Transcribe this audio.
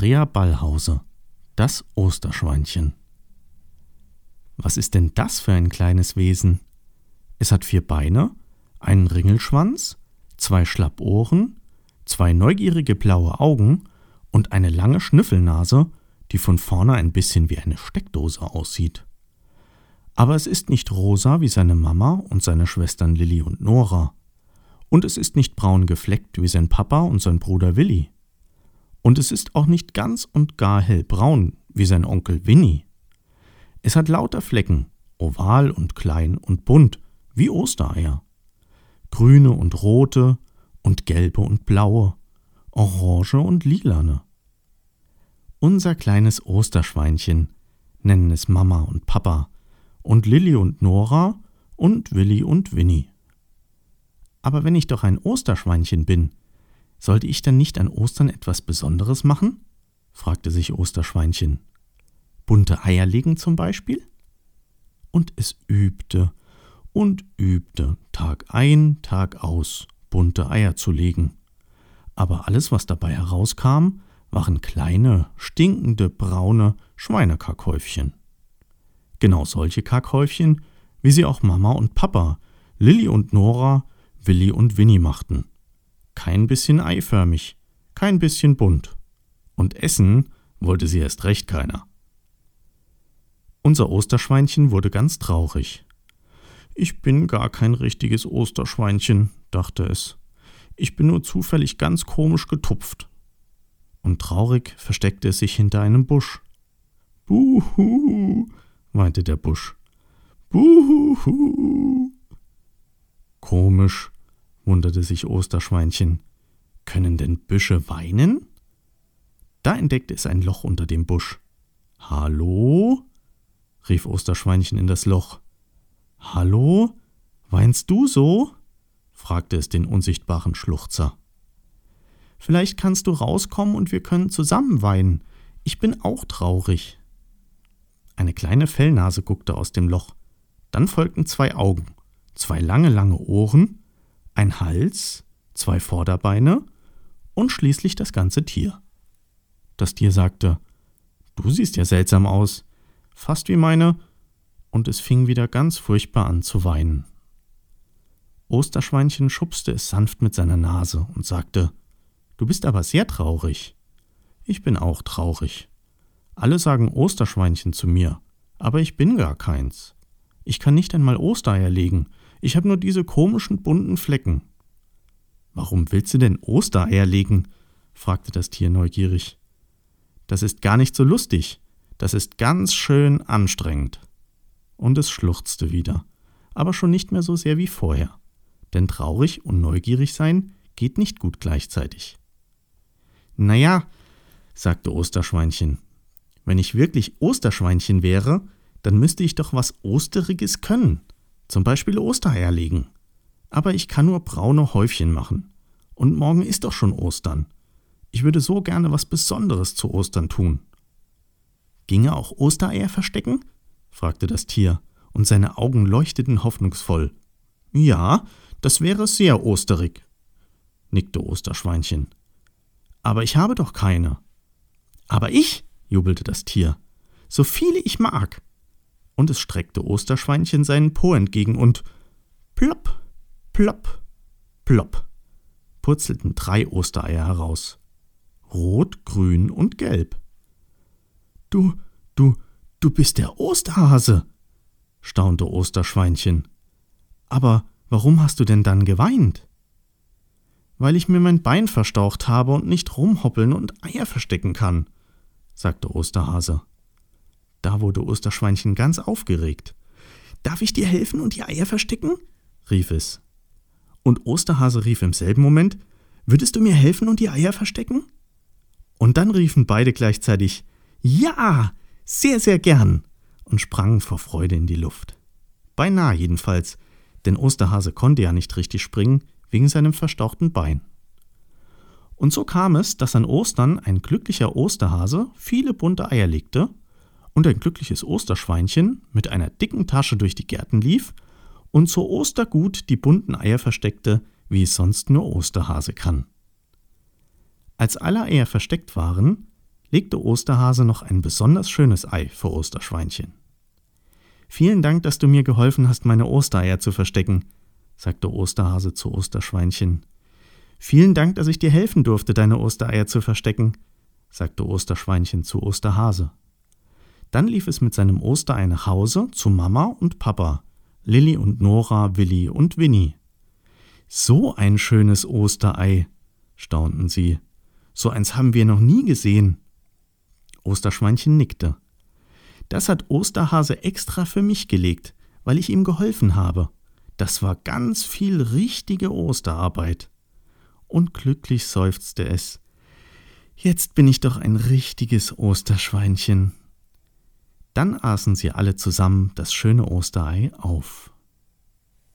Andrea Ballhause, das Osterschweinchen. Was ist denn das für ein kleines Wesen? Es hat vier Beine, einen Ringelschwanz, zwei Schlappohren, zwei neugierige blaue Augen und eine lange Schnüffelnase, die von vorne ein bisschen wie eine Steckdose aussieht. Aber es ist nicht rosa wie seine Mama und seine Schwestern Lilly und Nora. Und es ist nicht braun gefleckt wie sein Papa und sein Bruder Willi. Und es ist auch nicht ganz und gar hellbraun wie sein Onkel Winnie. Es hat lauter Flecken, oval und klein und bunt, wie Ostereier. Grüne und rote und gelbe und blaue, orange und lilane. Unser kleines Osterschweinchen nennen es Mama und Papa und Lilly und Nora und Willi und Winnie. Aber wenn ich doch ein Osterschweinchen bin, sollte ich dann nicht an Ostern etwas Besonderes machen? fragte sich Osterschweinchen. Bunte Eier legen zum Beispiel? Und es übte und übte, Tag ein, Tag aus, bunte Eier zu legen. Aber alles, was dabei herauskam, waren kleine, stinkende, braune Schweinekackhäufchen. Genau solche Kackhäufchen, wie sie auch Mama und Papa, Lilly und Nora, Willi und Winnie machten kein bisschen eiförmig, kein bisschen bunt. Und essen wollte sie erst recht keiner. Unser Osterschweinchen wurde ganz traurig. Ich bin gar kein richtiges Osterschweinchen, dachte es. Ich bin nur zufällig ganz komisch getupft. Und traurig versteckte es sich hinter einem Busch. Buhu, weinte der Busch. Buhu. Komisch, wunderte sich Osterschweinchen. Können denn Büsche weinen? Da entdeckte es ein Loch unter dem Busch. Hallo? rief Osterschweinchen in das Loch. Hallo? Weinst du so? fragte es den unsichtbaren Schluchzer. Vielleicht kannst du rauskommen und wir können zusammen weinen. Ich bin auch traurig. Eine kleine Fellnase guckte aus dem Loch. Dann folgten zwei Augen, zwei lange, lange Ohren ein Hals, zwei Vorderbeine und schließlich das ganze Tier. Das Tier sagte Du siehst ja seltsam aus, fast wie meine, und es fing wieder ganz furchtbar an zu weinen. Osterschweinchen schubste es sanft mit seiner Nase und sagte Du bist aber sehr traurig. Ich bin auch traurig. Alle sagen Osterschweinchen zu mir, aber ich bin gar keins. Ich kann nicht einmal Ostereier legen ich habe nur diese komischen bunten Flecken. Warum willst du denn Ostereier legen? fragte das Tier neugierig. Das ist gar nicht so lustig. Das ist ganz schön anstrengend. Und es schluchzte wieder, aber schon nicht mehr so sehr wie vorher. Denn traurig und neugierig sein geht nicht gut gleichzeitig. Na ja, sagte Osterschweinchen, wenn ich wirklich Osterschweinchen wäre, dann müsste ich doch was Osteriges können. Zum Beispiel Ostereier legen. Aber ich kann nur braune Häufchen machen. Und morgen ist doch schon Ostern. Ich würde so gerne was Besonderes zu Ostern tun. Ginge auch Ostereier verstecken? fragte das Tier, und seine Augen leuchteten hoffnungsvoll. Ja, das wäre sehr osterig, nickte Osterschweinchen. Aber ich habe doch keine. Aber ich, jubelte das Tier, so viele ich mag und es streckte Osterschweinchen seinen Po entgegen und plopp, plopp, plopp purzelten drei Ostereier heraus. Rot, grün und gelb. Du, du, du bist der Osterhase, staunte Osterschweinchen. Aber warum hast du denn dann geweint? Weil ich mir mein Bein verstaucht habe und nicht rumhoppeln und Eier verstecken kann, sagte Osterhase. Da wurde Osterschweinchen ganz aufgeregt. Darf ich dir helfen und die Eier verstecken? rief es. Und Osterhase rief im selben Moment, Würdest du mir helfen und die Eier verstecken? Und dann riefen beide gleichzeitig Ja, sehr, sehr gern und sprangen vor Freude in die Luft. Beinahe jedenfalls, denn Osterhase konnte ja nicht richtig springen wegen seinem verstauchten Bein. Und so kam es, dass an Ostern ein glücklicher Osterhase viele bunte Eier legte und ein glückliches Osterschweinchen mit einer dicken Tasche durch die Gärten lief und zur Ostergut die bunten Eier versteckte, wie es sonst nur Osterhase kann. Als alle Eier versteckt waren, legte Osterhase noch ein besonders schönes Ei für Osterschweinchen. Vielen Dank, dass du mir geholfen hast, meine Ostereier zu verstecken, sagte Osterhase zu Osterschweinchen. Vielen Dank, dass ich dir helfen durfte, deine Ostereier zu verstecken, sagte Osterschweinchen zu Osterhase. Dann lief es mit seinem Osterei nach Hause zu Mama und Papa, Lilli und Nora, Willi und Winnie. So ein schönes Osterei, staunten sie. So eins haben wir noch nie gesehen. Osterschweinchen nickte. Das hat Osterhase extra für mich gelegt, weil ich ihm geholfen habe. Das war ganz viel richtige Osterarbeit. Und glücklich seufzte es. Jetzt bin ich doch ein richtiges Osterschweinchen. Dann aßen sie alle zusammen das schöne Osterei auf.